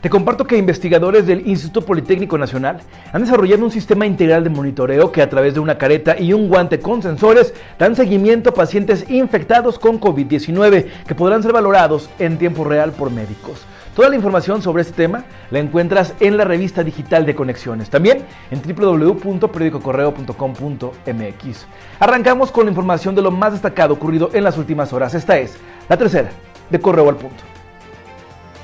Te comparto que investigadores del Instituto Politécnico Nacional han desarrollado un sistema integral de monitoreo que a través de una careta y un guante con sensores dan seguimiento a pacientes infectados con COVID-19 que podrán ser valorados en tiempo real por médicos. Toda la información sobre este tema la encuentras en la revista digital de Conexiones, también en www.periodicocorreo.com.mx. Arrancamos con la información de lo más destacado ocurrido en las últimas horas. Esta es la tercera de Correo al Punto.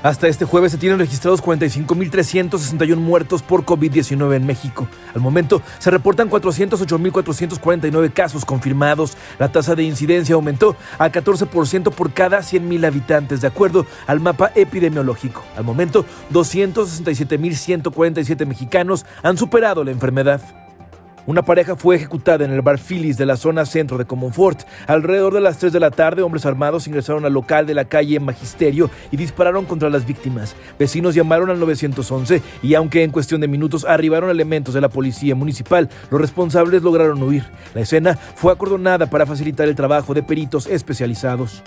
Hasta este jueves se tienen registrados 45.361 muertos por COVID-19 en México. Al momento se reportan 408.449 casos confirmados. La tasa de incidencia aumentó a 14% por cada 100.000 habitantes, de acuerdo al mapa epidemiológico. Al momento, 267.147 mexicanos han superado la enfermedad. Una pareja fue ejecutada en el bar Phillies de la zona centro de Comonfort. Alrededor de las 3 de la tarde, hombres armados ingresaron al local de la calle Magisterio y dispararon contra las víctimas. Vecinos llamaron al 911 y aunque en cuestión de minutos arribaron elementos de la policía municipal, los responsables lograron huir. La escena fue acordonada para facilitar el trabajo de peritos especializados.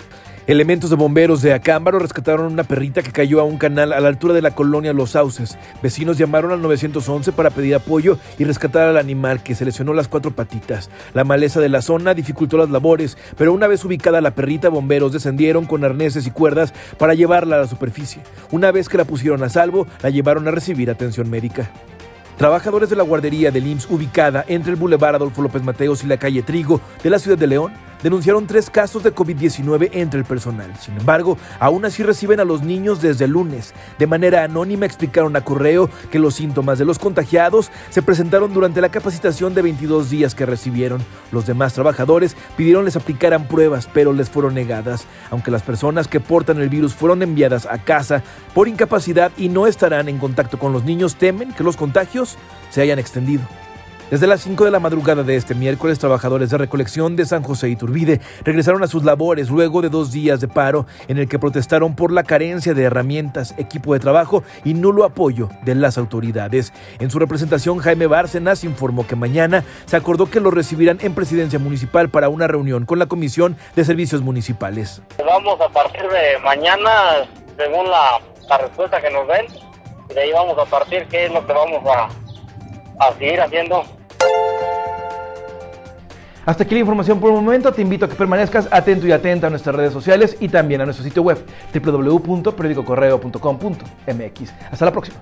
Elementos de bomberos de Acámbaro rescataron una perrita que cayó a un canal a la altura de la colonia Los Sauces. Vecinos llamaron al 911 para pedir apoyo y rescatar al animal que se lesionó las cuatro patitas. La maleza de la zona dificultó las labores, pero una vez ubicada la perrita, bomberos descendieron con arneses y cuerdas para llevarla a la superficie. Una vez que la pusieron a salvo, la llevaron a recibir atención médica. Trabajadores de la guardería del IMSS ubicada entre el Boulevard Adolfo López Mateos y la calle Trigo de la ciudad de León denunciaron tres casos de COVID-19 entre el personal. Sin embargo, aún así reciben a los niños desde el lunes. De manera anónima explicaron a correo que los síntomas de los contagiados se presentaron durante la capacitación de 22 días que recibieron. Los demás trabajadores pidieron les aplicaran pruebas, pero les fueron negadas. Aunque las personas que portan el virus fueron enviadas a casa por incapacidad y no estarán en contacto con los niños, temen que los contagios se hayan extendido. Desde las 5 de la madrugada de este miércoles, trabajadores de recolección de San José y Turbide regresaron a sus labores luego de dos días de paro en el que protestaron por la carencia de herramientas, equipo de trabajo y nulo apoyo de las autoridades. En su representación, Jaime Bárcenas informó que mañana se acordó que lo recibirán en presidencia municipal para una reunión con la Comisión de Servicios Municipales. Vamos a partir de mañana, según la, respuesta que nos den, de ahí vamos a partir qué es lo que vamos a, a seguir haciendo. Hasta aquí la información por el momento. Te invito a que permanezcas atento y atenta a nuestras redes sociales y también a nuestro sitio web www.periodicocorreo.com.mx. Hasta la próxima.